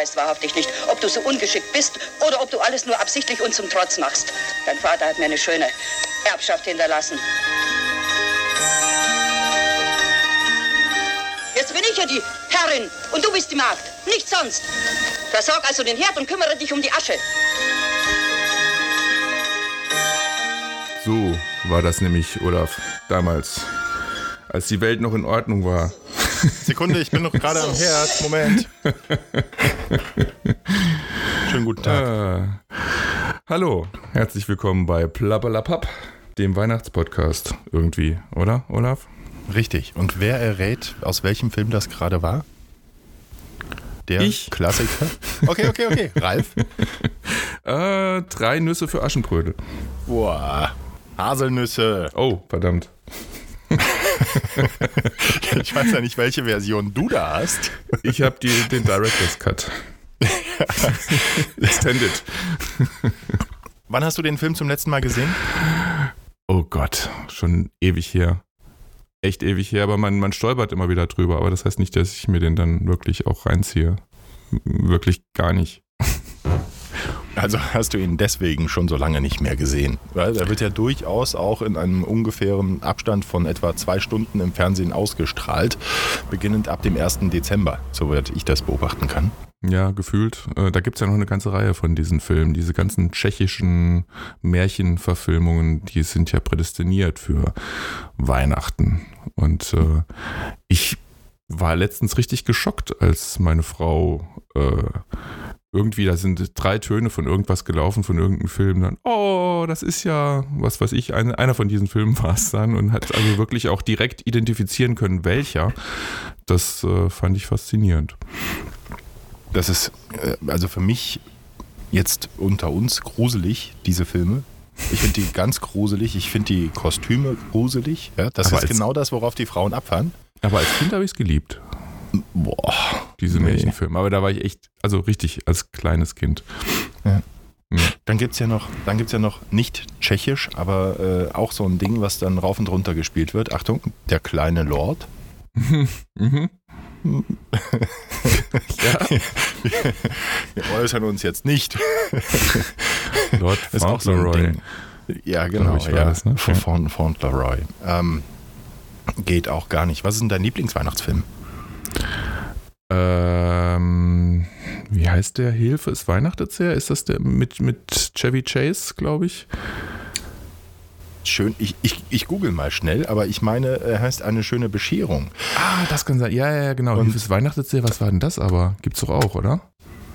weißt wahrhaftig nicht, ob du so ungeschickt bist oder ob du alles nur absichtlich und zum Trotz machst. Dein Vater hat mir eine schöne Erbschaft hinterlassen. Jetzt bin ich ja die Herrin und du bist die Magd, nichts sonst. Versorg also den Herd und kümmere dich um die Asche. So war das nämlich, Olaf, damals, als die Welt noch in Ordnung war. Sekunde, ich bin noch gerade am Herd. Moment. Schönen guten Tag. Ah. Hallo, herzlich willkommen bei Plappalapapp, dem Weihnachtspodcast irgendwie, oder, Olaf? Richtig. Und wer errät, aus welchem Film das gerade war? Der Ich. Klassiker. Okay, okay, okay. Ralf. Äh, drei Nüsse für Aschenbrödel. Boah. Haselnüsse. Oh, verdammt. Ich weiß ja nicht, welche Version du da hast. Ich habe den Director's Cut. Extended. Wann hast du den Film zum letzten Mal gesehen? Oh Gott, schon ewig her. Echt ewig her, aber man, man stolpert immer wieder drüber. Aber das heißt nicht, dass ich mir den dann wirklich auch reinziehe. Wirklich gar nicht. Also hast du ihn deswegen schon so lange nicht mehr gesehen. Weil er wird ja durchaus auch in einem ungefähren Abstand von etwa zwei Stunden im Fernsehen ausgestrahlt, beginnend ab dem 1. Dezember, soweit ich das beobachten kann. Ja, gefühlt. Äh, Da gibt es ja noch eine ganze Reihe von diesen Filmen. Diese ganzen tschechischen Märchenverfilmungen, die sind ja prädestiniert für Weihnachten. Und äh, ich war letztens richtig geschockt, als meine Frau äh, irgendwie, da sind drei Töne von irgendwas gelaufen, von irgendeinem Film. Dann, oh, das ist ja, was weiß ich, eine, einer von diesen Filmen war es dann und hat also wirklich auch direkt identifizieren können, welcher. Das äh, fand ich faszinierend. Das ist äh, also für mich jetzt unter uns gruselig, diese Filme. Ich finde die ganz gruselig. Ich finde die Kostüme gruselig. Ja, das Aber ist als- genau das, worauf die Frauen abfahren. Aber als Kind habe ich es geliebt, Boah. Diese Nee. Märchenfilme. Aber da war ich echt, also richtig als kleines Kind. Dann gibt es ja noch, dann gibt's ja noch nicht tschechisch, aber äh, auch so ein Ding, was dann rauf und runter gespielt wird. Achtung, der kleine Lord. Mhm. ja, Wir äußern uns jetzt nicht. Lord Ist auch so ein. Ding. Ja, genau. ich, ja. das, ne? Von Ja. Faunt- Fauntleroy. Ähm, geht auch gar nicht. Was ist denn dein Lieblingsweihnachtsfilm? Ähm, wie heißt der? Hilfe ist Weihnachten sehr? Ist das der mit, mit Chevy Chase, glaube ich? Schön, ich, ich, ich google mal schnell, aber ich meine, er heißt eine schöne Bescherung. Ah, das kann sein. Ja, ja, ja, genau. Und- Hilfe ist Weihnachten sehr. Was war denn das aber? Gibt's doch auch, oder?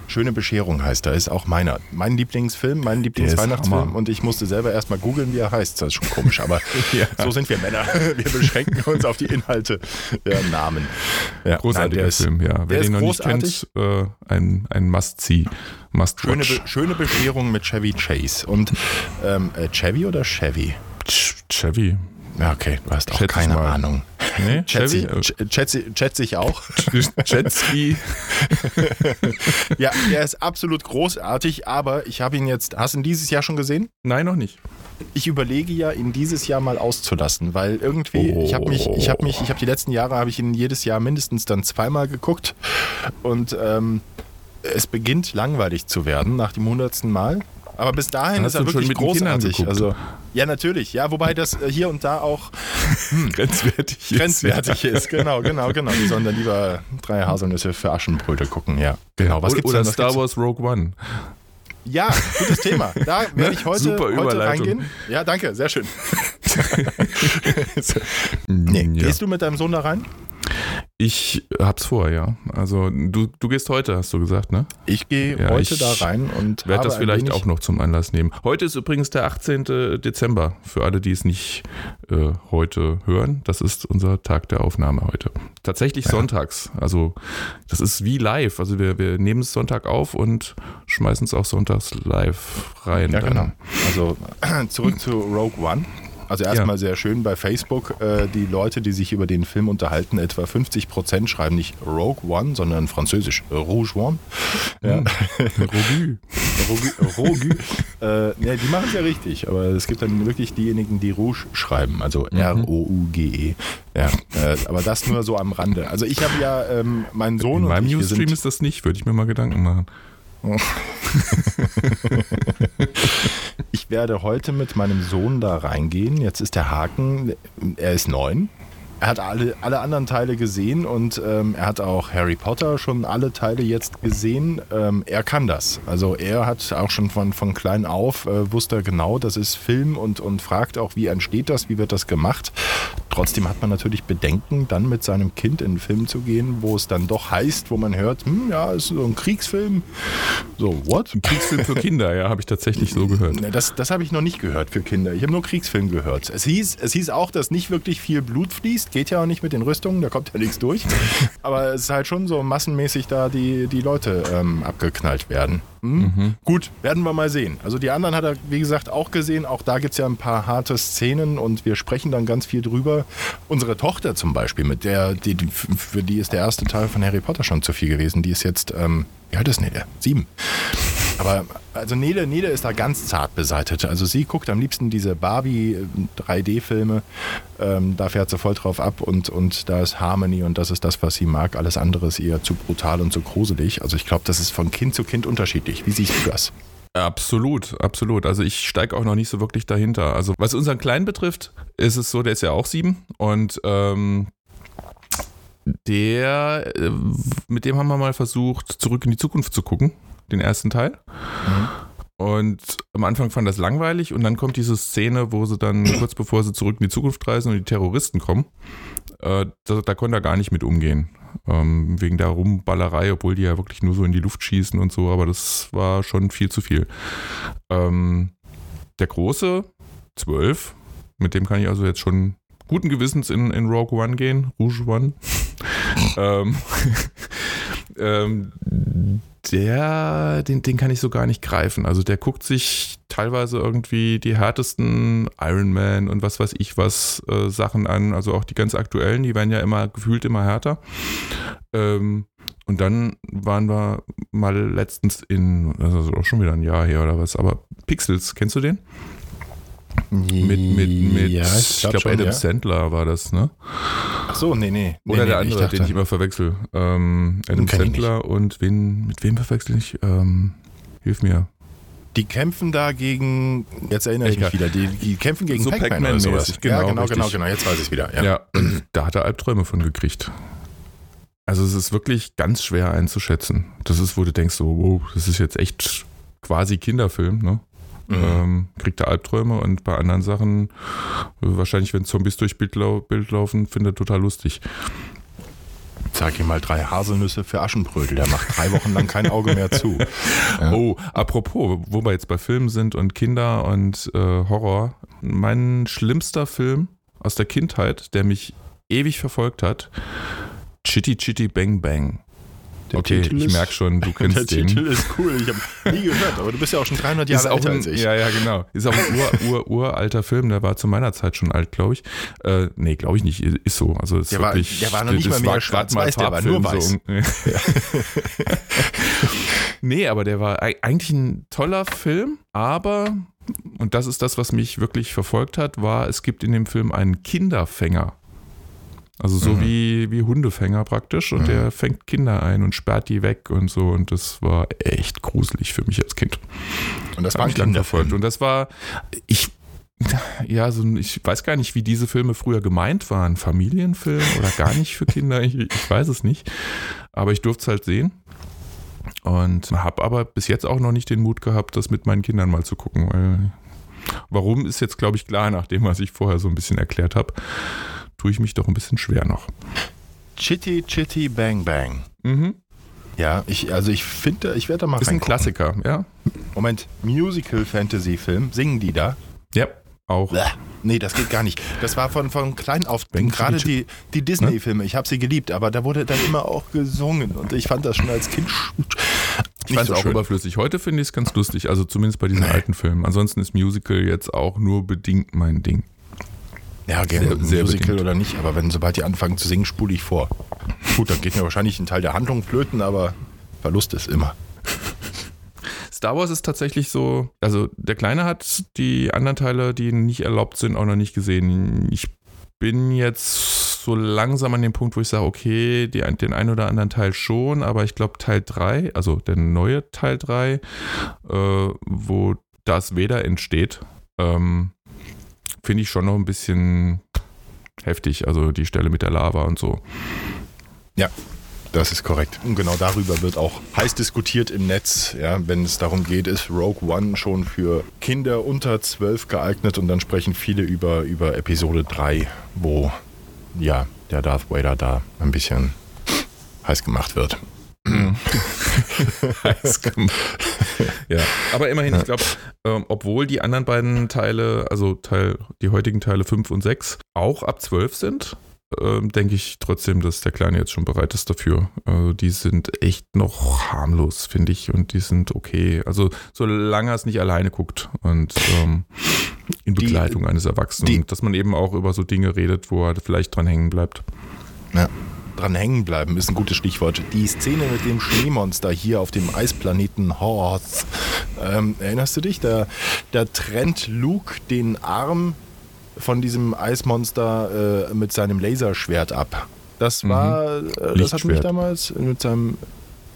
Schöne Bescherung heißt er, ist auch meiner. Mein Lieblingsfilm, mein Lieblingsweihnachtsfilm. Und ich musste selber erstmal googeln, wie er heißt. Das ist schon komisch, aber Ja. so sind wir Männer. Wir beschränken uns auf die Inhalte der Namen. Ja, Großartiger nein, ist- Film, ja. Wer den noch großartig. nicht kennt, äh, ein, ein Must-See. Must Schöne. Be schöne Bescherung mit Chevy Chase. Und ähm, äh, Chevy oder Chevy? Ch- Chevy. Ja, okay, du hast auch Schätze ich keine. Ahnung. Nee, schätze, schätze ich auch. Jetski. Ja, der ist absolut großartig, aber ich habe ihn jetzt, hast du ihn dieses Jahr schon gesehen? Nein, noch nicht. Ich überlege ja, ihn dieses Jahr mal auszulassen, weil irgendwie, ich habe mich, ich habe mich, ich habe die letzten Jahre, habe ich ihn jedes Jahr mindestens dann zweimal geguckt und ähm, es beginnt langweilig zu werden nach dem hundertsten Mal. Aber bis dahin ist er wirklich großartig. Also ja, natürlich. Ja, wobei das äh, hier und da auch Grenzwertig ist. grenzwertig ist. Genau, genau, genau. Die sollen dann lieber drei Haselnüsse für Aschenbrödel gucken. Ja, genau. Was oder gibt's oder denn, was Star? Wars Rogue One. Ja, gutes Thema. Da werde ich heute, Super heute reingehen. Ja, danke, sehr schön. nee, ja. Gehst du mit deinem Sohn da rein? Ich hab's vor, ja. Also du, du gehst heute, hast du gesagt, ne? Ich gehe Ja, heute ich da rein und Werd habe das vielleicht auch noch zum Anlass nehmen. Heute ist übrigens der 18. Dezember, für alle, die es nicht äh, heute hören. Das ist unser Tag der Aufnahme heute. Tatsächlich sonntags. Also das ist wie live. Also wir, wir nehmen es Sonntag auf und schmeißen es auch sonntags live rein. Ja, dann. genau. Also zurück zu Rogue One. Also erstmal sehr schön bei Facebook, äh, die Leute, die sich über den Film unterhalten, etwa 50% schreiben nicht Rogue One, sondern französisch Rouge One. Ja. Revue. Rogu, Rogu. äh, ja, die machen es ja richtig, aber es gibt dann wirklich diejenigen, die Rouge schreiben, also R-O-U-G-E. Ja, äh, aber das nur so am Rande. Also ich habe ja ähm, meinen Sohn In meinem Newsstream ist das nicht, würde ich mir mal Gedanken machen. Ich werde heute mit meinem Sohn da reingehen. Jetzt ist der Haken, er ist neun. Er hat alle, alle anderen Teile gesehen und ähm, er hat auch Harry Potter schon alle Teile jetzt gesehen. Ähm, er kann das. Also er hat auch schon von, von klein auf, äh, wusste er genau, das ist Film und, und fragt auch, wie entsteht das, wie wird das gemacht. Trotzdem hat man natürlich Bedenken, dann mit seinem Kind in einen Film zu gehen, wo es dann doch heißt, wo man hört, hm, ja, ist so ein Kriegsfilm. So, what? Ein Kriegsfilm für Kinder, ja, habe ich tatsächlich so gehört. Ne, Das, das habe ich noch nicht gehört für Kinder. Ich habe nur Kriegsfilm gehört. Es hieß, es hieß auch, dass nicht wirklich viel Blut fließt. Geht ja auch nicht mit den Rüstungen, da kommt ja nichts durch. Aber es ist halt schon so massenmäßig da die, die Leute ähm, abgeknallt werden. Hm? Gut, werden wir mal sehen. Also die anderen hat er, wie gesagt, auch gesehen. Auch da gibt es ja ein paar harte Szenen und wir sprechen dann ganz viel drüber. Unsere Tochter zum Beispiel, mit der, die, für die ist der erste Teil von Harry Potter schon zu viel gewesen. Die ist jetzt, ähm, wie alt ist Nele? Sieben. Aber also Nele, Nele ist da ganz zart beseitigt. Also sie guckt am liebsten diese Barbie 3D-Filme. Ähm, da fährt sie voll drauf ab und, und da ist Harmony und das ist das, was sie mag. Alles andere ist ihr zu brutal und zu gruselig. Also ich glaube, das ist von Kind zu Kind unterschiedlich. Wie siehst du das? Absolut, absolut. Also ich steige auch noch nicht so wirklich dahinter. Also was unseren Kleinen betrifft, ist es so, der ist ja auch sieben und ähm, der, äh, mit dem haben wir mal versucht, zurück in die Zukunft zu gucken, den ersten Teil. Und am Anfang fand das langweilig und dann kommt diese Szene, wo sie dann kurz bevor sie zurück in die Zukunft reisen und die Terroristen kommen, äh, da, da konnte er gar nicht mit umgehen. Ähm, wegen der Rumballerei, obwohl die ja wirklich nur so in die Luft schießen und so, aber das war schon viel zu viel. Ähm, der Große, 12, mit dem kann ich also jetzt schon guten Gewissens in, in Rogue One gehen, Rouge One. ähm, ähm, der, den, den kann ich so gar nicht greifen. Also der guckt sich teilweise irgendwie die härtesten Iron Man und was weiß ich was äh, Sachen an. Also auch die ganz aktuellen, die werden ja immer gefühlt immer härter. Ähm, und dann waren wir mal letztens in, das ist auch schon wieder ein Jahr her oder was, aber Pixels, kennst du den? Mit, mit, mit, ja, ich glaube, schon, Adam ja. Sandler war das, ne? Ach so, nee, nee. Oder nee, der nee, andere, dachte- den ich immer verwechsel. Ähm, Adam ich Sandler und wen, mit wem verwechsel ich? Ähm, hilf mir. Die kämpfen da gegen, jetzt erinnere ich Egal. mich wieder, die, die kämpfen gegen So Pac-Man oder sowas. Genau, ja, genau, genau, richtig. genau, jetzt weiß ich es wieder. Ja. Ja, und da hat er Albträume von gekriegt. Also es ist wirklich ganz schwer einzuschätzen. Das ist, wo du denkst, so, wow, das ist jetzt echt quasi Kinderfilm, ne? Mhm. Ähm, kriegt er Albträume und bei anderen Sachen, wahrscheinlich wenn Zombies durch Bild, lau Bild laufen, findet er total lustig. Sag ihm mal drei Haselnüsse für Aschenbrödel, der macht drei Wochen lang kein Auge mehr zu. Ja. Oh, apropos, wo wir jetzt bei Filmen sind und Kinder und äh, Horror. Mein schlimmster Film aus der Kindheit, der mich ewig verfolgt hat, Chitty Chitty Bang Bang. Der okay, Titel ich merke schon, du kennst Der den. Titel ist cool, ich habe nie gehört, aber du bist ja auch schon 300 Ist Jahre älter ein, als ich. ja, ja, genau. Ist auch ein ur, ur, uralter Film, der war zu meiner Zeit schon alt, glaube ich. Äh, nee, glaube ich nicht, ist so. Also ist Der war- wirklich, der war noch nicht mal mehr grad schwarz-weiß, der war nur Farbfilm, So. nee, aber der war ei- eigentlich ein toller Film, aber, und das ist das, was mich wirklich verfolgt hat, war, es gibt in dem Film einen Kinderfänger. Also so Mhm. wie, wie Hundefänger praktisch und Mhm. der fängt Kinder ein und sperrt die weg und so und das war echt gruselig für mich als Kind. Und das war lang verfolgt. Und das war, ich, ja, so, ein- ich weiß gar nicht, wie diese Filme früher gemeint waren. Familienfilm oder gar nicht für Kinder, ich, ich weiß es nicht. Aber ich durfte es halt sehen. Und habe aber bis jetzt auch noch nicht den Mut gehabt, das mit meinen Kindern mal zu gucken. Weil, warum ist jetzt, glaube ich, klar, nach dem, was ich vorher so ein bisschen erklärt habe, tue ich mich doch ein bisschen schwer noch. Chitty Chitty Bang Bang. Mhm. Ja, ich, also ich finde, ich werde da mal Ist ein. Klassiker, ja. Moment, Musical-Fantasy-Film, singen die da? Ja, auch. Bleh. Nee, das geht gar nicht. Das war von, von klein auf, gerade die, die Disney-Filme, ich habe sie geliebt, aber da wurde dann immer auch gesungen und ich fand das schon als Kind Ich fand es so auch schön. überflüssig. Heute finde ich es ganz lustig, also zumindest bei diesen alten Filmen. Ansonsten ist Musical jetzt auch nur bedingt mein Ding. Ja, gerne Sehr- sehr Musical bedingt. oder nicht, aber wenn sobald die anfangen zu singen, spule ich vor. Gut, dann geht mir wahrscheinlich ein Teil der Handlung flöten, aber Verlust ist immer. Star Wars ist tatsächlich so, also der Kleine hat die anderen Teile, die nicht erlaubt sind, auch noch nicht gesehen. Ich bin jetzt so langsam an dem Punkt, wo ich sage, okay, die, den einen oder anderen Teil schon, aber ich glaube Teil 3, also der neue Teil 3, äh, wo das Vader entsteht, ähm, finde ich schon noch ein bisschen heftig. Also die Stelle mit der Lava und so. Ja, das ist korrekt. Und genau darüber wird auch heiß diskutiert im Netz, ja, wenn es darum geht, ist Rogue One schon für Kinder unter 12 geeignet und dann sprechen viele über, über Episode 3, wo ja, der Darth Vader da ein bisschen heiß gemacht wird. ja, aber immerhin, ich glaube, ähm, obwohl die anderen beiden Teile, also Teil, die heutigen Teile 5 und 6, auch ab 12 sind, ähm, denke ich trotzdem, dass der Kleine jetzt schon bereit ist dafür. Also die sind echt noch harmlos, finde ich, und die sind okay. Also solange er es nicht alleine guckt und ähm, in Begleitung die, eines Erwachsenen, die, dass man eben auch über so Dinge redet, wo er vielleicht dran hängen bleibt. Ja. Dran hängen bleiben ist ein gutes Stichwort. Die Szene mit dem Schneemonster hier auf dem Eisplaneten Hoth. Ähm, erinnerst du dich? Da, da trennt Luke den Arm von diesem Eismonster äh, mit seinem Laserschwert ab. Das war, mhm. äh, das hat mich damals mit seinem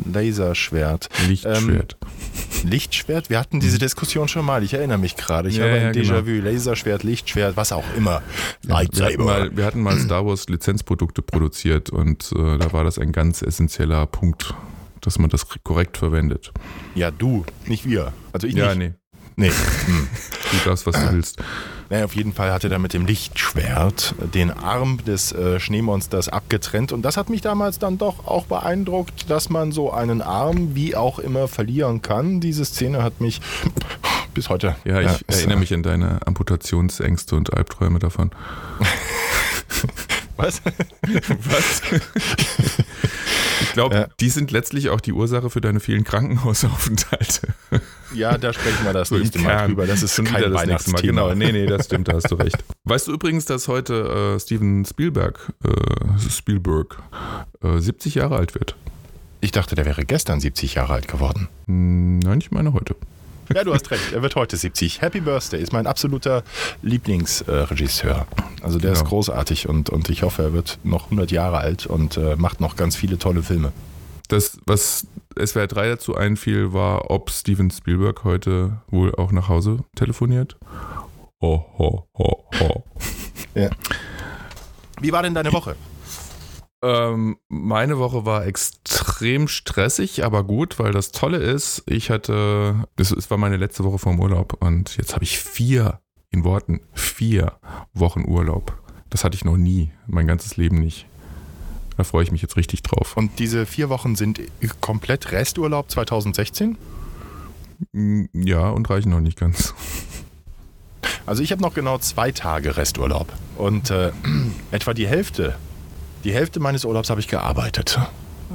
Laserschwert. Lichtschwert. Ähm, Lichtschwert? Wir hatten diese mhm. Diskussion schon mal. Ich erinnere mich gerade. Ich ja, habe ein ja, Déjà-vu. Genau. Laserschwert, Lichtschwert, was auch immer. Lightsaber. Wir hatten, mal, wir hatten mal Star Wars Lizenzprodukte produziert und äh, da war das ein ganz essentieller Punkt, dass man das korrekt verwendet. Ja, du, nicht wir. Also ich ja, nicht. Nee. Nee. Hm. Du darfst, was du willst. Naja, auf jeden Fall hatte er mit dem Lichtschwert den Arm des äh, Schneemonsters abgetrennt. Und das hat mich damals dann doch auch beeindruckt, dass man so einen Arm wie auch immer verlieren kann. Diese Szene hat mich bis heute. Ja, ich ja, erinnere mich an deine Amputationsängste und Albträume davon. Was? Was? Ich glaube, ja. die sind letztlich auch die Ursache für deine vielen Krankenhausaufenthalte. Ja, da sprechen wir das so nächste Mal drüber. Das ist schon kein das nächste Mal. Genau, nee, nee, das stimmt, da hast du recht. Weißt du übrigens, dass heute äh, Steven Spielberg, äh, Spielberg äh, 70 Jahre alt wird? Ich dachte, der wäre gestern 70 Jahre alt geworden. Hm, nein, ich meine heute. Ja, du hast recht. Er wird heute 70. Happy Birthday ist mein absoluter Lieblingsregisseur. also der genau. ist großartig und, und ich hoffe, er wird noch 100 Jahre alt und äh, macht noch ganz viele tolle Filme. Das, was SWR 3 dazu einfiel, war, ob Steven Spielberg heute wohl auch nach Hause telefoniert. Oh, oh, oh, oh. Ja. Wie war denn deine Woche? Ähm, meine Woche war extrem stressig, aber gut, weil das Tolle ist, ich hatte, es war meine letzte Woche vom Urlaub und jetzt habe ich vier, in Worten, vier Wochen Urlaub. Das hatte ich noch nie, mein ganzes Leben nicht. Da freue ich mich jetzt richtig drauf. Und diese vier Wochen sind komplett Resturlaub 2016? Mm, ja, und reichen noch nicht ganz. Also ich habe noch genau zwei Tage Resturlaub. Und äh, etwa die Hälfte die Hälfte meines Urlaubs habe ich gearbeitet.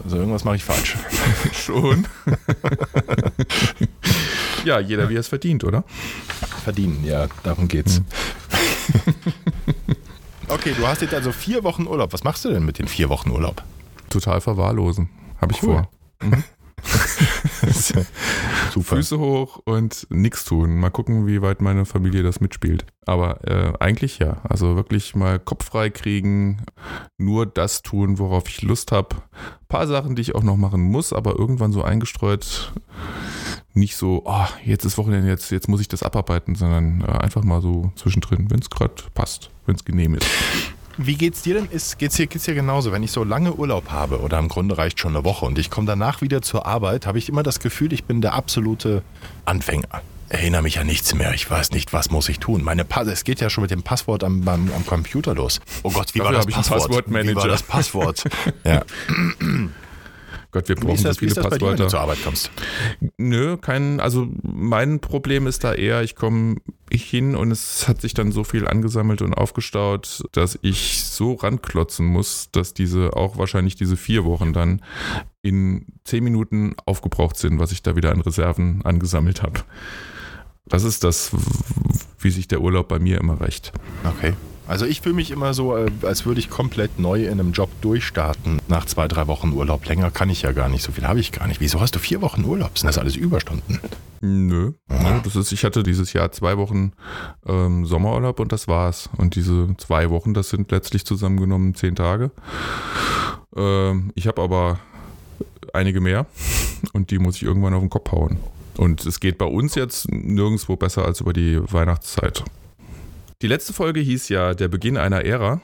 Also irgendwas mache ich falsch. Schon. ja, jeder wie er es verdient, oder? Verdienen, ja, darum geht's. Hm. okay, du hast jetzt also vier Wochen Urlaub. Was machst du denn mit den vier Wochen Urlaub? Total verwahrlosen. Habe ich cool. vor. Mhm. Super. Füße hoch und nichts tun. Mal gucken, wie weit meine Familie das mitspielt. Aber äh, eigentlich ja. Also wirklich mal Kopf frei kriegen, nur das tun, worauf ich Lust habe. Ein paar Sachen, die ich auch noch machen muss, aber irgendwann so eingestreut. Nicht so, oh, jetzt ist Wochenende, jetzt, jetzt muss ich das abarbeiten, sondern äh, einfach mal so zwischendrin, wenn es gerade passt, wenn es genehm ist. Wie geht's dir denn? Ist, geht's dir, geht's dir genauso? Wenn ich so lange Urlaub habe oder im Grunde reicht schon eine Woche und ich komme danach wieder zur Arbeit, habe ich immer das Gefühl, ich bin der absolute Anfänger. Erinnere mich an nichts mehr. Ich weiß nicht, was muss ich tun. Meine Pass es geht ja schon mit dem Passwort am, am, am Computer los. Oh Gott, wie Dafür war das Passwort? Passwortmanager. Wie war das Passwort? ja. Gott, wir brauchen das, so viele Passwörter. Dir, wenn du zur Arbeit kommst? Nö, kein, also mein Problem ist da eher, ich komme hin und es hat sich dann so viel angesammelt und aufgestaut, dass ich so ranklotzen muss, dass diese auch wahrscheinlich diese vier Wochen dann in zehn Minuten aufgebraucht sind, was ich da wieder an Reserven angesammelt habe. Das ist das, wie sich der Urlaub bei mir immer rächt. Okay. Also ich fühle mich immer so, äh, als würde ich komplett neu in einem Job durchstarten. Nach zwei, drei Wochen Urlaub. Länger kann ich ja gar nicht. So viel habe ich gar nicht. Wieso hast du vier Wochen Urlaub? Sind das alles Überstunden? Nö. Ja. Das ist, ich hatte dieses Jahr zwei Wochen ähm, Sommerurlaub und das war's. Und diese zwei Wochen, das sind letztlich zusammengenommen zehn Tage. Ähm, ich habe aber einige mehr und die muss ich irgendwann auf den Kopf hauen. Und es geht bei uns jetzt nirgendwo besser als über die Weihnachtszeit. Die letzte Folge hieß ja Der Beginn einer Ära.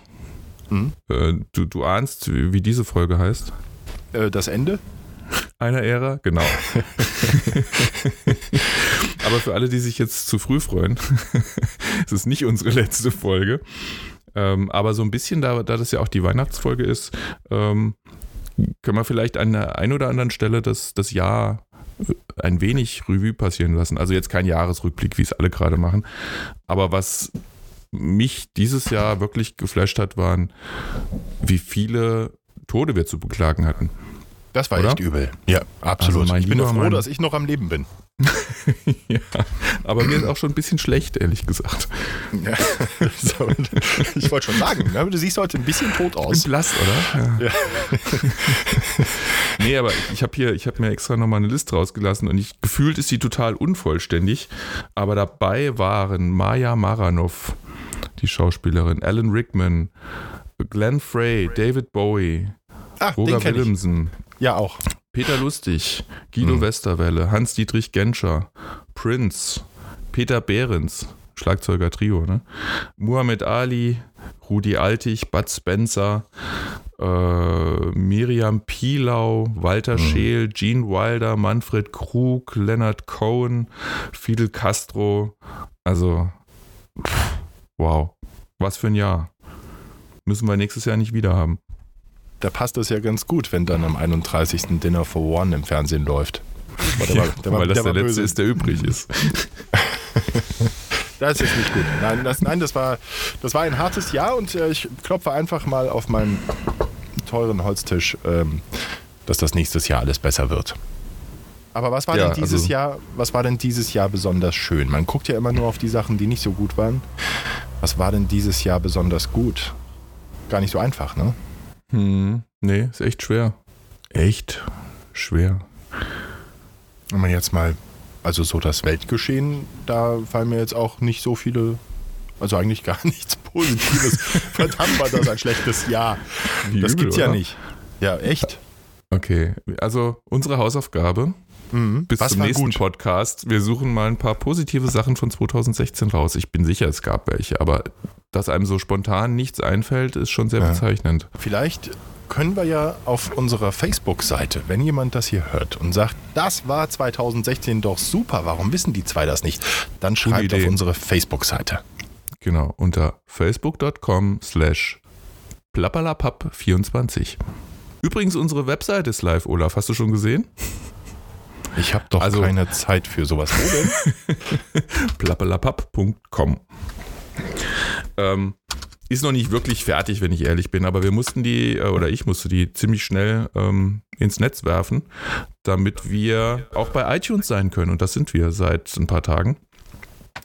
Mhm. Äh, du, du ahnst, wie, wie diese Folge heißt? Äh, das Ende? Einer Ära, genau. Aber für alle, die sich jetzt zu früh freuen, es ist nicht unsere letzte Folge. Ähm, aber so ein bisschen, da, da das ja auch die Weihnachtsfolge ist, ähm, können wir vielleicht an der einen oder anderen Stelle das, das Jahr ein wenig Revue passieren lassen. Also jetzt kein Jahresrückblick, wie es alle gerade machen. Aber was mich dieses Jahr wirklich geflasht hat, waren, wie viele Tode wir zu beklagen hatten. Das war Oder? echt übel. Ja, absolut. Also ich bin froh, dass ich noch am Leben bin. ja, aber mir ist auch schon ein bisschen schlecht, ehrlich gesagt. Ja, ich wollte schon sagen, ne? du siehst heute ein bisschen tot aus. Blass, oder? Ja. ja. nee, aber ich habe hier, ich habe mir extra nochmal eine Liste rausgelassen und ich gefühlt ist sie total unvollständig. Aber dabei waren Maya Maranov, die Schauspielerin, Alan Rickman, Glenn Frey, David Bowie, Ach, Roger Williamson. Ja, auch. Peter Lustig, Guido mhm. Westerwelle, Hans-Dietrich Genscher, Prince, Peter Behrens, Schlagzeuger Trio, ne? Muhammad Ali, Rudi Altig, Bud Spencer, äh, Miriam Pilau, Walter mhm. Scheel, Gene Wilder, Manfred Krug, Leonard Cohen, Fidel Castro. Also, pff, wow. Was für ein Jahr. Müssen wir nächstes Jahr nicht wieder haben da passt das ja ganz gut, wenn dann am 31. Dinner for One im Fernsehen läuft. Der war, der war, weil das der, der letzte böse. ist, der übrig ist. das ist jetzt nicht gut. Nein, das, nein, das, war, das war ein hartes Jahr und äh, ich klopfe einfach mal auf meinen teuren Holztisch, ähm, dass das nächstes Jahr alles besser wird. Aber was war ja, denn dieses also, Jahr, was war denn dieses Jahr besonders schön? Man guckt ja immer nur auf die Sachen, die nicht so gut waren. Was war denn dieses Jahr besonders gut? Gar nicht so einfach, ne? Hm, nee, ist echt schwer. Echt schwer. Wenn man jetzt mal, also so das Weltgeschehen, da fallen mir jetzt auch nicht so viele, also eigentlich gar nichts Positives. Verdammt war das ein schlechtes Jahr. Wie das übel, gibt's ja oder? nicht. Ja, echt. Okay, also unsere Hausaufgabe mhm. bis Was zum nächsten gut? Podcast. Wir suchen mal ein paar positive Sachen von 2016 raus. Ich bin sicher, es gab welche, aber dass einem so spontan nichts einfällt, ist schon sehr ja. bezeichnend. Vielleicht können wir ja auf unserer Facebook-Seite, wenn jemand das hier hört und sagt, das war 2016 doch super, warum wissen die zwei das nicht? Dann schreibt auf unsere Facebook-Seite. Genau, unter facebook.com slash plappalapapp24. Übrigens, unsere Webseite ist live, Olaf. Hast du schon gesehen? Ich habe doch also, keine Zeit für sowas. Plappalapapp.com ähm, ist noch nicht wirklich fertig, wenn ich ehrlich bin, aber wir mussten die, äh, oder ich musste die ziemlich schnell ähm, ins Netz werfen, damit wir auch bei iTunes sein können. Und das sind wir seit ein paar Tagen.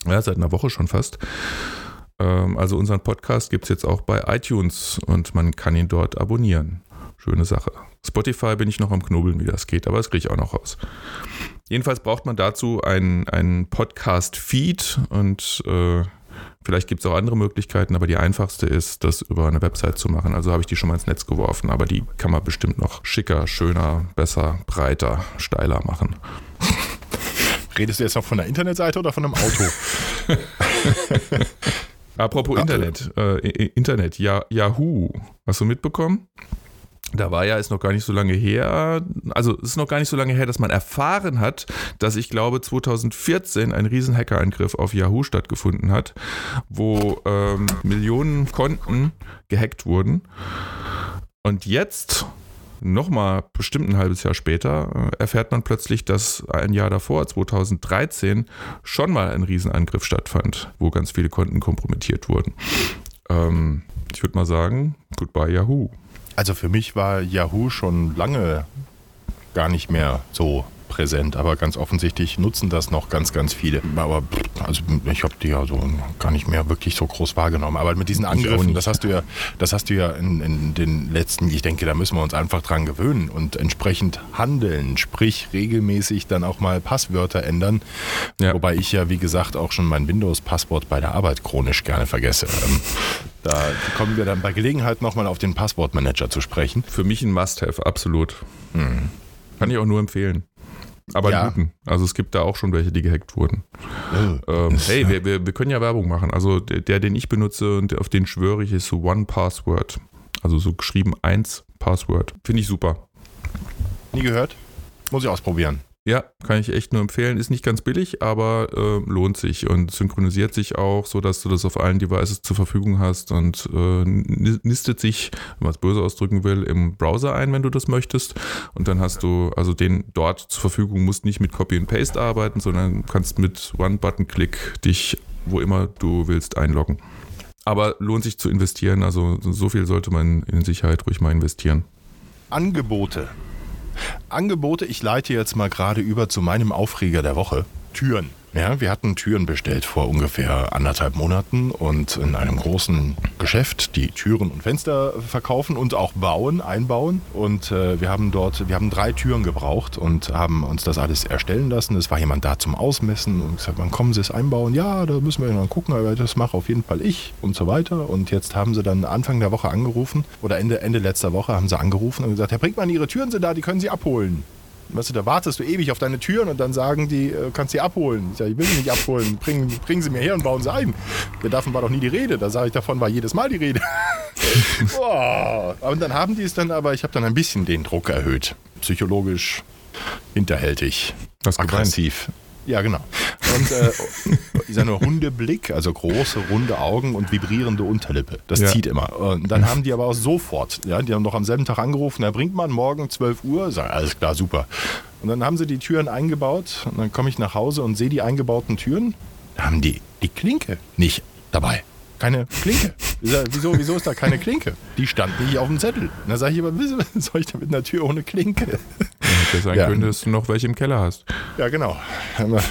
Ja, seit einer Woche schon fast. Ähm, also unseren Podcast gibt es jetzt auch bei iTunes und man kann ihn dort abonnieren. Schöne Sache. Spotify bin ich noch am Knobeln, wie das geht, aber das kriege ich auch noch raus. Jedenfalls braucht man dazu einen Podcast-Feed und äh, Vielleicht gibt es auch andere Möglichkeiten, aber die einfachste ist, das über eine Website zu machen. Also habe ich die schon mal ins Netz geworfen, aber die kann man bestimmt noch schicker, schöner, besser, breiter, steiler machen. Redest du jetzt noch von der Internetseite oder von einem Auto? Apropos Internet, äh, Internet, ja, Yahoo, hast du mitbekommen? Da war ja, ist noch gar nicht so lange her, also es ist noch gar nicht so lange her, dass man erfahren hat, dass ich glaube 2014 ein riesen Hackerangriff auf Yahoo stattgefunden hat, wo ähm, Millionen Konten gehackt wurden. Und jetzt, nochmal bestimmt ein halbes Jahr später, äh, erfährt man plötzlich, dass ein Jahr davor, 2013, schon mal ein Riesenangriff stattfand, wo ganz viele Konten kompromittiert wurden. Ähm, ich würde mal sagen, goodbye Yahoo. Also für mich war Yahoo schon lange gar nicht mehr so präsent, aber ganz offensichtlich nutzen das noch ganz, ganz viele. Aber also ich habe die ja so gar nicht mehr wirklich so groß wahrgenommen. Aber mit diesen Angriffen, das hast du ja, das hast du ja in, in den letzten, ich denke, da müssen wir uns einfach dran gewöhnen und entsprechend handeln, sprich regelmäßig dann auch mal Passwörter ändern. Ja. Wobei ich ja, wie gesagt, auch schon mein Windows-Passwort bei der Arbeit chronisch gerne vergesse. Ähm, da kommen wir dann bei Gelegenheit nochmal auf den Passwortmanager zu sprechen. Für mich ein Must-Have, absolut. Hm. Kann ich auch nur empfehlen. Aber ja. guten. Also es gibt da auch schon welche, die gehackt wurden. Oh, ähm, hey, wir, wir, wir, können ja Werbung machen. Also der, der, den ich benutze und auf den schwöre ich, ist so One Password. Also so geschrieben eins Password. Finde ich super. Nie gehört? Muss ich ausprobieren. Ja, kann ich echt nur empfehlen. Ist nicht ganz billig, aber äh, lohnt sich und synchronisiert sich auch, so dass du das auf allen Devices zur Verfügung hast und äh, nistet sich, wenn man es böse ausdrücken will, im Browser ein, wenn du das möchtest. Und dann hast du also den dort zur Verfügung, musst nicht mit Copy and Paste arbeiten, sondern kannst mit One-Button-Click dich wo immer du willst einloggen. Aber lohnt sich zu investieren, also so viel sollte man in Sicherheit ruhig mal investieren. Angebote Angebote, ich leite jetzt mal gerade über zu meinem Aufreger der Woche. Türen. Ja, wir hatten Türen bestellt vor ungefähr anderthalb Monaten und in einem großen Geschäft, die Türen und Fenster verkaufen und auch bauen, einbauen. Und äh, wir haben dort, wir haben drei Türen gebraucht und haben uns das alles erstellen lassen. Es war jemand da zum Ausmessen und gesagt, wann kommen Sie es einbauen? Ja, da müssen wir dann gucken, aber das mache auf jeden Fall ich und so weiter. Und jetzt haben sie dann Anfang der Woche angerufen oder Ende, Ende letzter Woche haben sie angerufen und gesagt, Herr Brinkmann, Ihre Türen sind da, die können Sie abholen. Weißt du, da wartest du ewig auf deine Türen und dann sagen die, äh, kannst sie abholen. Ich sage, ich will sie nicht abholen. Bringen, bringen sie mir her und bauen sie ein. Davon war doch nie die Rede. Da sage ich, davon war jedes Mal die Rede. Und dann haben die es dann aber, ich habe dann ein bisschen den Druck erhöht. Psychologisch hinterhältig, aggressiv. Ja, genau. Und äh, ich sage nur Hundeblick, also große, runde Augen und vibrierende Unterlippe. Das ja. zieht immer. Und dann haben die aber auch sofort, ja, die haben noch am selben Tag angerufen, Herr Brinkmann, morgen 12 Uhr. Sag, alles klar, super. Und dann haben sie die Türen eingebaut und dann komme ich nach Hause und sehe die eingebauten Türen. Da haben die die Klinke nicht dabei keine Klinke. Wieso, wieso ist da keine Klinke? Die stand nicht auf dem Zettel. Und dann sage ich aber, wieso soll ich da mit einer Tür ohne Klinke? Hätte sein ja. können, dass du noch welche im Keller hast. Ja, genau.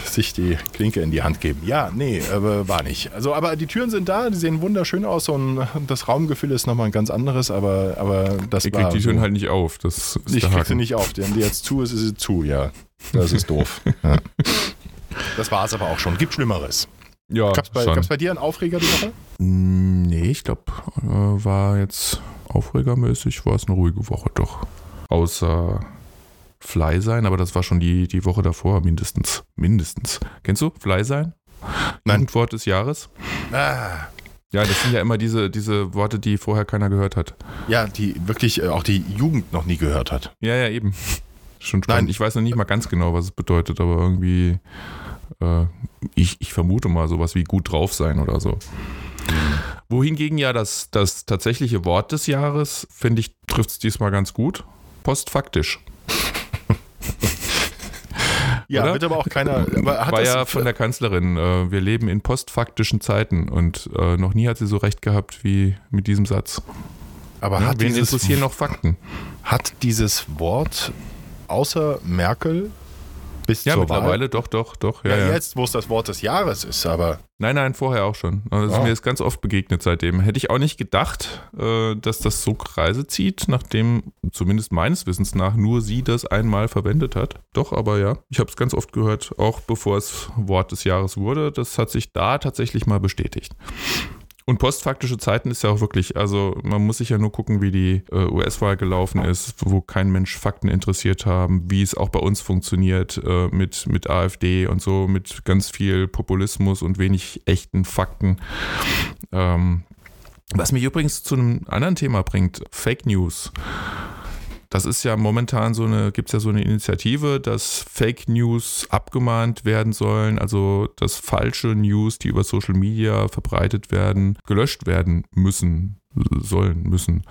Sich die Klinke in die Hand geben. Ja, nee, war nicht. Also, aber die Türen sind da, die sehen wunderschön aus und das Raumgefühl ist nochmal ein ganz anderes, aber, aber das ich war. Ich krieg die Türen so, halt nicht auf. Das ist ich krieg sie nicht auf. Die haben die jetzt zu, ist sie zu, ja. Das ist doof. ja. Das war es aber auch schon. Gibt Schlimmeres. Ja, Gab es bei, bei, dir einen Aufreger die Woche? Mm, nee, ich glaube, äh, war jetzt aufregermäßig, war es eine ruhige Woche doch. Außer Fly sein, aber das war schon die, die Woche davor, mindestens. Mindestens. Kennst du Fly sein? Nein. Jugendwort des Jahres? Ah. Ja, das sind ja immer diese, diese Worte, die vorher keiner gehört hat. Ja, die wirklich äh, auch die Jugend noch nie gehört hat. Ja, ja, eben. Schon spannend. Nein. Ich weiß noch nicht mal ganz genau, was es bedeutet, aber irgendwie äh, ich, ich vermute mal sowas wie gut drauf sein oder so. Wohingegen ja das, das tatsächliche Wort des Jahres, finde ich, trifft es diesmal ganz gut. Postfaktisch. Ja, Oder? wird aber auch keiner. Aber War ja von der Kanzlerin. Äh, wir leben in postfaktischen Zeiten und äh, noch nie hat sie so recht gehabt wie mit diesem Satz. Aber ja, hat wen dieses, interessieren noch Fakten? Hat dieses Wort außer Merkel bis ja, zur mittlerweile, Wahl? doch, doch, doch. Ja, ja, jetzt, wo es das Wort des Jahres ist, aber. Nein, nein, vorher auch schon. Also oh. Mir ist ganz oft begegnet seitdem. Hätte ich auch nicht gedacht, äh, dass das so Kreise zieht, nachdem zumindest meines Wissens nach nur sie das einmal verwendet hat. Doch, aber ja, ich habe es ganz oft gehört, auch bevor es Wort des Jahres wurde. Das hat sich da tatsächlich mal bestätigt. Und postfaktische Zeiten ist ja auch wirklich, also man muss sich ja nur gucken, wie die äh, US-Wahl gelaufen ist, wo kein Mensch Fakten interessiert haben, wie es auch bei uns funktioniert äh, mit, mit AfD und so, mit ganz viel Populismus und wenig echten Fakten. Ähm, was mich übrigens zu einem anderen Thema bringt, Fake News. Das ist ja momentan so eine, gibt es ja so eine Initiative, dass Fake News abgemahnt werden sollen, also dass falsche News, die über Social Media verbreitet werden, gelöscht werden müssen sollen müssen.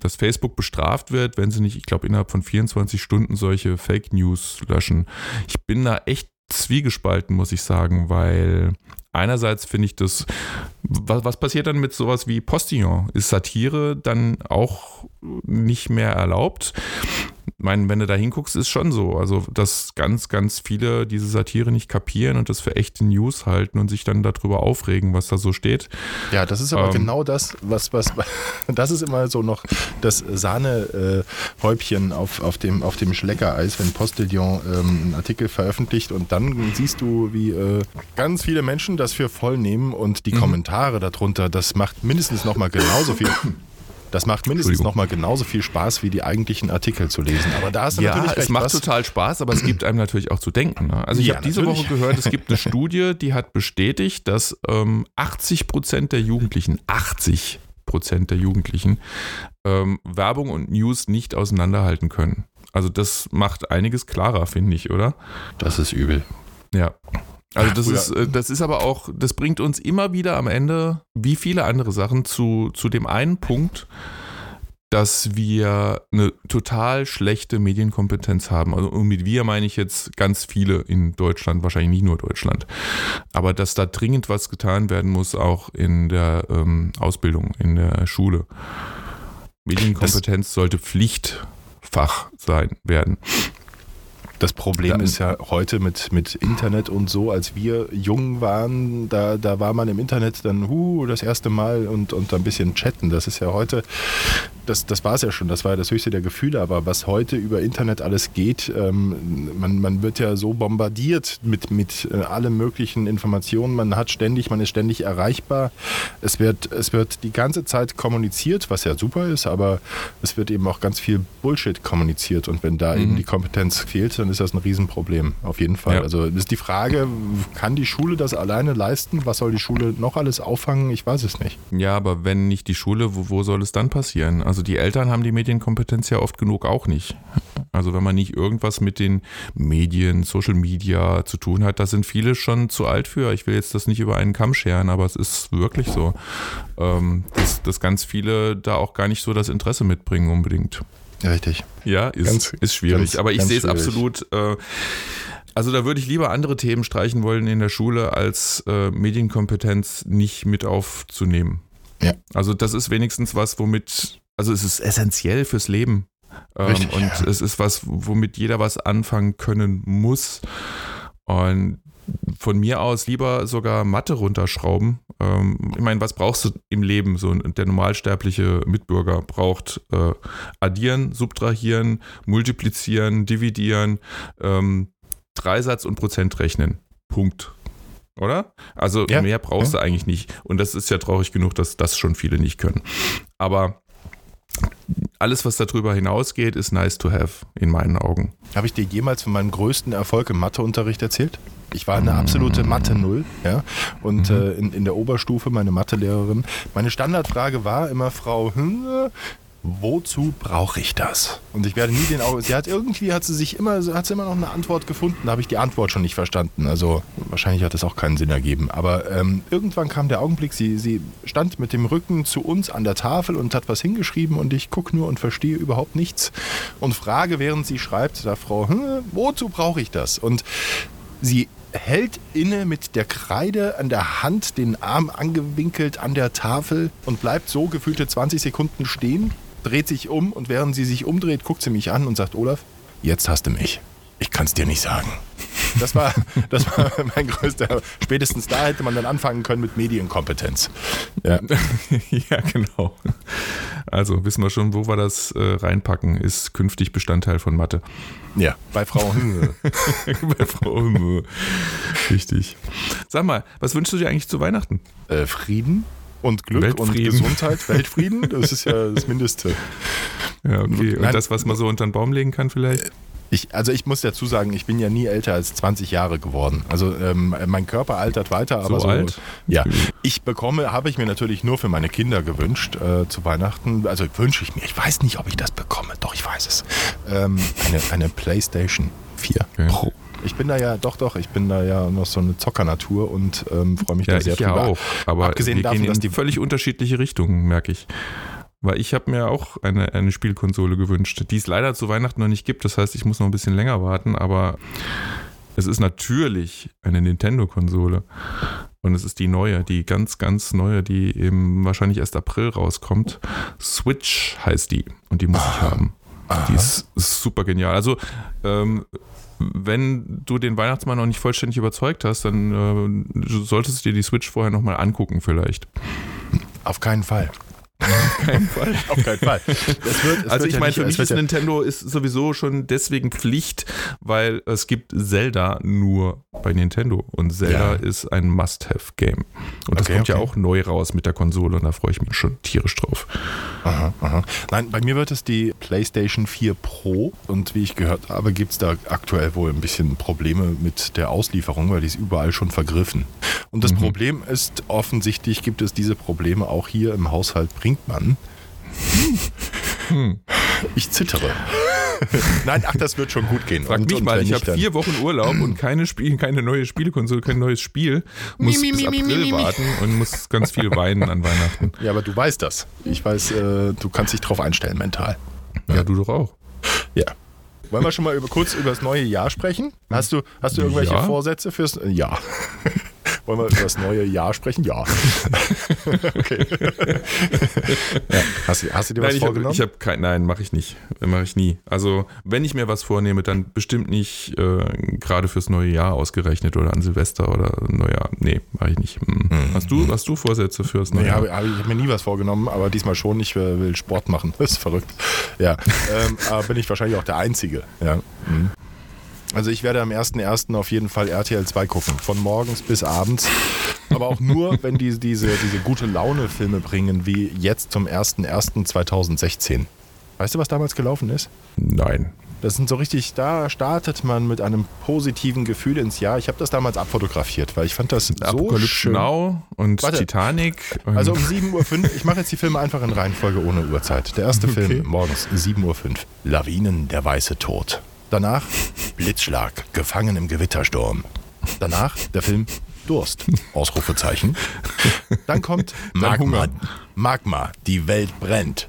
Dass Facebook bestraft wird, wenn sie nicht, ich glaube, innerhalb von 24 Stunden solche Fake News löschen. Ich bin da echt zwiegespalten, muss ich sagen, weil einerseits finde ich das, was, was passiert dann mit sowas wie Postillon? Ist Satire dann auch nicht mehr erlaubt? Mein, wenn du da hinguckst, ist schon so. Also, dass ganz, ganz viele diese Satire nicht kapieren und das für echte News halten und sich dann darüber aufregen, was da so steht. Ja, das ist aber ähm, genau das, was, was, das ist immer so noch das Sahnehäubchen auf, auf dem, auf dem Schleckereis, wenn Postillon ähm, einen Artikel veröffentlicht und dann siehst du, wie äh, ganz viele Menschen das für voll nehmen und die mhm. Kommentare darunter, das macht mindestens nochmal genauso viel das macht mindestens nochmal genauso viel Spaß, wie die eigentlichen Artikel zu lesen. Aber da ist ja, natürlich recht, es macht total Spaß, aber es gibt einem natürlich auch zu denken. Ne? Also ich ja, habe diese Woche gehört, es gibt eine Studie, die hat bestätigt, dass ähm, 80 Prozent der Jugendlichen, 80 Prozent der Jugendlichen ähm, Werbung und News nicht auseinanderhalten können. Also das macht einiges klarer, finde ich, oder? Das ist übel. Ja. Also das ist, äh, das ist aber auch, das bringt uns immer wieder am Ende, wie viele andere Sachen, zu, zu dem einen Punkt, dass wir eine total schlechte Medienkompetenz haben. Also und mit wir meine ich jetzt ganz viele in Deutschland, wahrscheinlich nicht nur Deutschland. Aber dass da dringend was getan werden muss, auch in der ähm, Ausbildung, in der Schule. Medienkompetenz das sollte Pflichtfach sein werden. Das Problem Dann, ist ja heute mit, mit Internet und so, als wir jung waren, da, da war man im Internet dann huh, das erste Mal und, und ein bisschen chatten. Das ist ja heute, das, das war es ja schon, das war ja das höchste der Gefühle, aber was heute über Internet alles geht, ähm, man, man wird ja so bombardiert mit, mit äh, allen möglichen Informationen, man hat ständig, man ist ständig erreichbar. Es wird, es wird die ganze Zeit kommuniziert, was ja super ist, aber es wird eben auch ganz viel Bullshit kommuniziert und wenn da mhm. eben die Kompetenz fehlt, dann dann ist das ein Riesenproblem, auf jeden Fall. Ja. Also ist die Frage, kann die Schule das alleine leisten? Was soll die Schule noch alles auffangen? Ich weiß es nicht. Ja, aber wenn nicht die Schule, wo, wo soll es dann passieren? Also die Eltern haben die Medienkompetenz ja oft genug auch nicht. Also wenn man nicht irgendwas mit den Medien, Social Media zu tun hat, da sind viele schon zu alt für. Ich will jetzt das nicht über einen Kamm scheren, aber es ist wirklich so, ähm, dass, dass ganz viele da auch gar nicht so das Interesse mitbringen unbedingt. Richtig. Ja, ist, ganz, ist schwierig. Ganz, aber ich sehe es absolut. Äh, also da würde ich lieber andere Themen streichen wollen in der Schule, als äh, Medienkompetenz nicht mit aufzunehmen. Ja. Also das ist wenigstens was, womit, also es ist essentiell fürs Leben. Ähm, Richtig, und ja. es ist was, womit jeder was anfangen können muss. Und von mir aus lieber sogar Mathe runterschrauben. Ähm, ich meine, was brauchst du im Leben? So der normalsterbliche Mitbürger braucht äh, addieren, subtrahieren, multiplizieren, dividieren, ähm, Dreisatz und Prozent rechnen. Punkt. Oder? Also ja, mehr brauchst ja. du eigentlich nicht. Und das ist ja traurig genug, dass das schon viele nicht können. Aber alles, was darüber hinausgeht, ist nice to have in meinen Augen. Habe ich dir jemals von meinem größten Erfolg im Matheunterricht erzählt? Ich war eine absolute Mathe-Null. Ja? Und mhm. äh, in, in der Oberstufe, meine Mathelehrerin, meine Standardfrage war immer, Frau, hm, wozu brauche ich das? Und ich werde nie den Augen. Sie hat irgendwie hat sie sich immer, hat sie immer noch eine Antwort gefunden. Da habe ich die Antwort schon nicht verstanden. Also wahrscheinlich hat das auch keinen Sinn ergeben. Aber ähm, irgendwann kam der Augenblick, sie, sie stand mit dem Rücken zu uns an der Tafel und hat was hingeschrieben und ich gucke nur und verstehe überhaupt nichts und frage, während sie schreibt, da Frau, hm, wozu brauche ich das? Und sie hält inne mit der Kreide an der Hand, den Arm angewinkelt an der Tafel und bleibt so gefühlte 20 Sekunden stehen, dreht sich um und während sie sich umdreht, guckt sie mich an und sagt, Olaf, jetzt hast du mich. Ich kann es dir nicht sagen. Das war, das war mein größter. Spätestens da hätte man dann anfangen können mit Medienkompetenz. Ja, ja genau. Also wissen wir schon, wo wir das äh, reinpacken, ist künftig Bestandteil von Mathe. Ja, bei Frau Hümme. bei Frau Hümme. Richtig. Sag mal, was wünschst du dir eigentlich zu Weihnachten? Äh, Frieden und Glück und Gesundheit, Weltfrieden, das ist ja das Mindeste. Ja, okay. Und Nein, das, was man so unter den Baum legen kann, vielleicht? Ich, also ich muss dazu sagen, ich bin ja nie älter als 20 Jahre geworden. Also ähm, mein Körper altert weiter, aber so, so alt? Ja, ich bekomme, habe ich mir natürlich nur für meine Kinder gewünscht äh, zu Weihnachten. Also wünsche ich mir. Ich weiß nicht, ob ich das bekomme. Doch, ich weiß es. Ähm, eine, eine PlayStation 4 okay. Pro. Ich bin da ja, doch, doch, ich bin da ja noch so eine Zockernatur und ähm, freue mich ja, da sehr ich drüber. Ja auch, aber Abgesehen wir davon, gehen in die völlig unterschiedliche Richtungen, merke ich. Weil ich habe mir auch eine, eine Spielkonsole gewünscht, die es leider zu Weihnachten noch nicht gibt. Das heißt, ich muss noch ein bisschen länger warten, aber es ist natürlich eine Nintendo-Konsole. Und es ist die neue, die ganz, ganz neue, die eben wahrscheinlich erst April rauskommt. Switch heißt die. Und die muss ah. ich haben. Aha. Die ist super genial. Also, ähm, wenn du den Weihnachtsmann noch nicht vollständig überzeugt hast, dann äh, solltest du dir die Switch vorher nochmal angucken, vielleicht. Auf keinen Fall. Auf keinen Fall. Auf keinen Fall. Wird, also ich ja meine, für mich ist Nintendo ist sowieso schon deswegen Pflicht, weil es gibt Zelda nur bei Nintendo und Zelda ja. ist ein Must-Have-Game. Und das okay, kommt okay. ja auch neu raus mit der Konsole und da freue ich mich schon tierisch drauf. Aha, aha. Nein, bei mir wird es die PlayStation 4 Pro und wie ich gehört habe, gibt es da aktuell wohl ein bisschen Probleme mit der Auslieferung, weil die ist überall schon vergriffen. Und das mhm. Problem ist, offensichtlich gibt es diese Probleme auch hier im Haushalt Brinkmann. Hm. Ich zittere. Nein, ach, das wird schon gut gehen. Frag und, mich und mal, ich habe vier Wochen Urlaub und keine, Spiel, keine neue Spielekonsole, kein neues Spiel. Muss mi, mi, bis April mi, warten und muss ganz viel weinen an Weihnachten. Ja, aber du weißt das. Ich weiß, äh, du kannst dich drauf einstellen mental. Ja, ja, du doch auch. Ja. Wollen wir schon mal über, kurz über das neue Jahr sprechen? Hast du, hast du irgendwelche ja. Vorsätze fürs Jahr? Wollen wir über das neue Jahr sprechen? Ja. okay. ja. Hast, hast, du dir was nein, vorgenommen? Ich hab, ich hab kein, nein, mache ich nicht. Mache ich nie. Also, wenn ich mir was vornehme, dann bestimmt nicht äh, gerade fürs neue Jahr ausgerechnet oder an Silvester oder Neujahr. Nee, mache ich nicht. Hm. Mhm. Hast, du, hast du Vorsätze fürs neue nee, Jahr? Hab, hab, ich habe mir nie was vorgenommen, aber diesmal schon. Ich will Sport machen. Das ist verrückt. Ja. ähm, aber bin ich wahrscheinlich auch der Einzige. Ja. Mhm. Also ich werde am 1.1. auf jeden Fall RTL 2 gucken, von morgens bis abends. Aber auch nur, wenn die diese, diese gute Laune-Filme bringen, wie jetzt zum 1.1.2016. Weißt du, was damals gelaufen ist? Nein. Das sind so richtig, da startet man mit einem positiven Gefühl ins Jahr. Ich habe das damals abfotografiert, weil ich fand das Apokalypse so schön. Now und Warte, Titanic. Und also um 7.05 Uhr, ich mache jetzt die Filme einfach in Reihenfolge ohne Uhrzeit. Der erste okay. Film morgens 7.05 Uhr. Lawinen, der weiße Tod. Danach Blitzschlag, gefangen im Gewittersturm. Danach der Film Durst, Ausrufezeichen. Dann kommt Magma, Magma, die Welt brennt.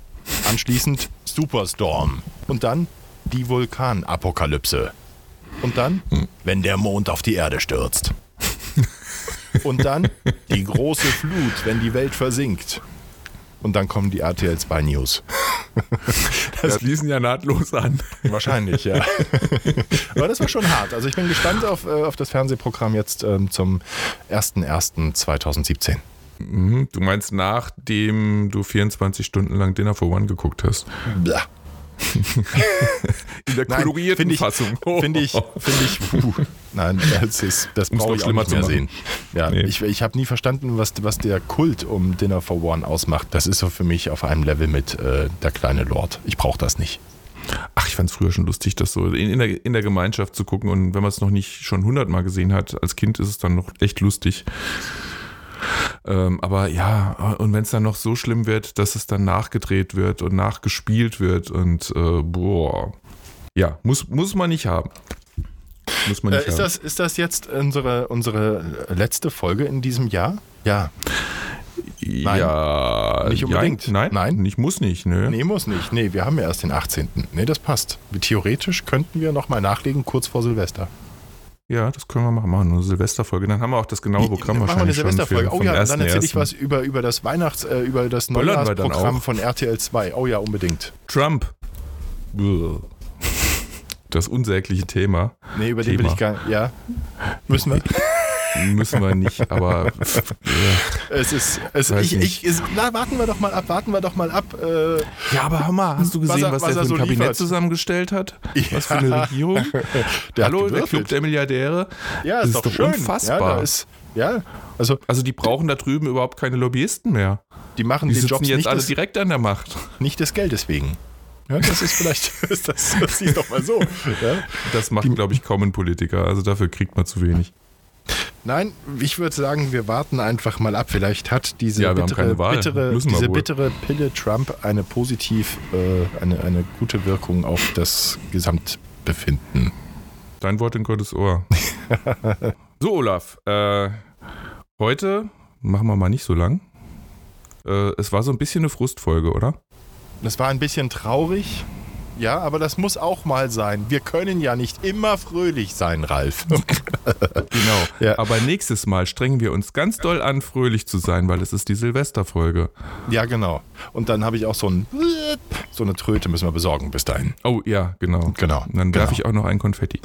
Anschließend Superstorm. Und dann die Vulkanapokalypse. Und dann, wenn der Mond auf die Erde stürzt. Und dann die große Flut, wenn die Welt versinkt. Und dann kommen die RTL 2 News. Das ließen ja nahtlos an. Wahrscheinlich, ja. Aber das war schon hart. Also ich bin gespannt auf, äh, auf das Fernsehprogramm jetzt ähm, zum 01.01.2017. Mhm. Du meinst, nachdem du 24 Stunden lang Dinner for One geguckt hast? Blah. In der kolorierten Nein, Fassung. Finde ich, finde ich, uh, nein, das, ist, das brauche ich auch nicht mehr sehen. Ja, nee. Ich, ich habe nie verstanden, was, was der Kult um Dinner for One ausmacht. Das ist so für mich auf einem Level mit äh, der kleine Lord. Ich brauche das nicht. Ach, ich fand es früher schon lustig, das so in, in, der, in der Gemeinschaft zu gucken. Und wenn man es noch nicht schon hundertmal gesehen hat, als Kind ist es dann noch echt lustig. Ähm, aber ja, und wenn es dann noch so schlimm wird, dass es dann nachgedreht wird und nachgespielt wird und äh, boah. Ja, muss, muss man nicht haben. Muss man nicht äh, ist, haben. Das, ist das jetzt unsere, unsere letzte Folge in diesem Jahr? Ja. Nein, ja, nicht unbedingt. Ja, nein, nein, nicht muss nicht. Ne? Nee, muss nicht. Nee, wir haben ja erst den 18. Nee, das passt. Theoretisch könnten wir nochmal nachlegen kurz vor Silvester. Ja, das können wir machen. Machen eine Silvesterfolge. Dann haben wir auch das genaue Programm machen wahrscheinlich wir eine Silvesterfolge. oh ja, dann erzähle ich was über, über das Weihnachts-, äh, über das Neujahrsprogramm von RTL 2. Oh ja, unbedingt. Trump. Das unsägliche Thema. Nee, über Thema. den will ich gar nicht. Ja. Müssen wir? Müssen wir nicht, aber. Es ist. Es, ich, ich, es, na, warten wir doch mal ab, warten wir doch mal ab. Äh, ja, aber hör mal, hast du gesehen, was, er, was, was er ein so Kabinett liefert? zusammengestellt hat? Ja. Was für eine Regierung? Der Hallo, der Club der Milliardäre. Ja, ist, das ist doch, schön. unfassbar. Ja, ist, ja, also, also die brauchen da drüben überhaupt keine Lobbyisten mehr. Die machen die den Job jetzt alle des, direkt an der Macht. Nicht des Geldes wegen. Ja, das ist vielleicht, das, das siehst doch mal so. Ja? Das machen, glaube ich, kaum ein Politiker. Also dafür kriegt man zu wenig. Nein, ich würde sagen, wir warten einfach mal ab. Vielleicht hat diese ja, bittere, bittere, diese bittere Pille Trump eine positiv, äh, eine, eine gute Wirkung auf das Gesamtbefinden. Dein Wort in Gottes Ohr. so, Olaf, äh, heute machen wir mal nicht so lang. Äh, es war so ein bisschen eine Frustfolge, oder? Das war ein bisschen traurig Ja, aber das muss auch mal sein. Wir können ja nicht immer fröhlich sein, Ralf. genau. Ja. Aber nächstes Mal strengen wir uns ganz doll an, fröhlich zu sein, weil es ist die Silvesterfolge. Ja, genau. Und dann habe ich auch so ein so eine Tröte müssen wir besorgen bis dahin. Oh ja, genau. Genau. Und dann genau. werfe ich auch noch ein Konfetti.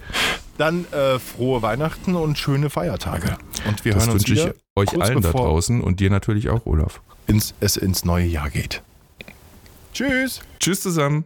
Dann äh, frohe Weihnachten und schöne Feiertage. Und wir das hören uns wünsche ich euch allen da draußen und dir natürlich auch, Olaf. Ins, es ins neue Jahr geht. Tschüss. Tschüss zusammen.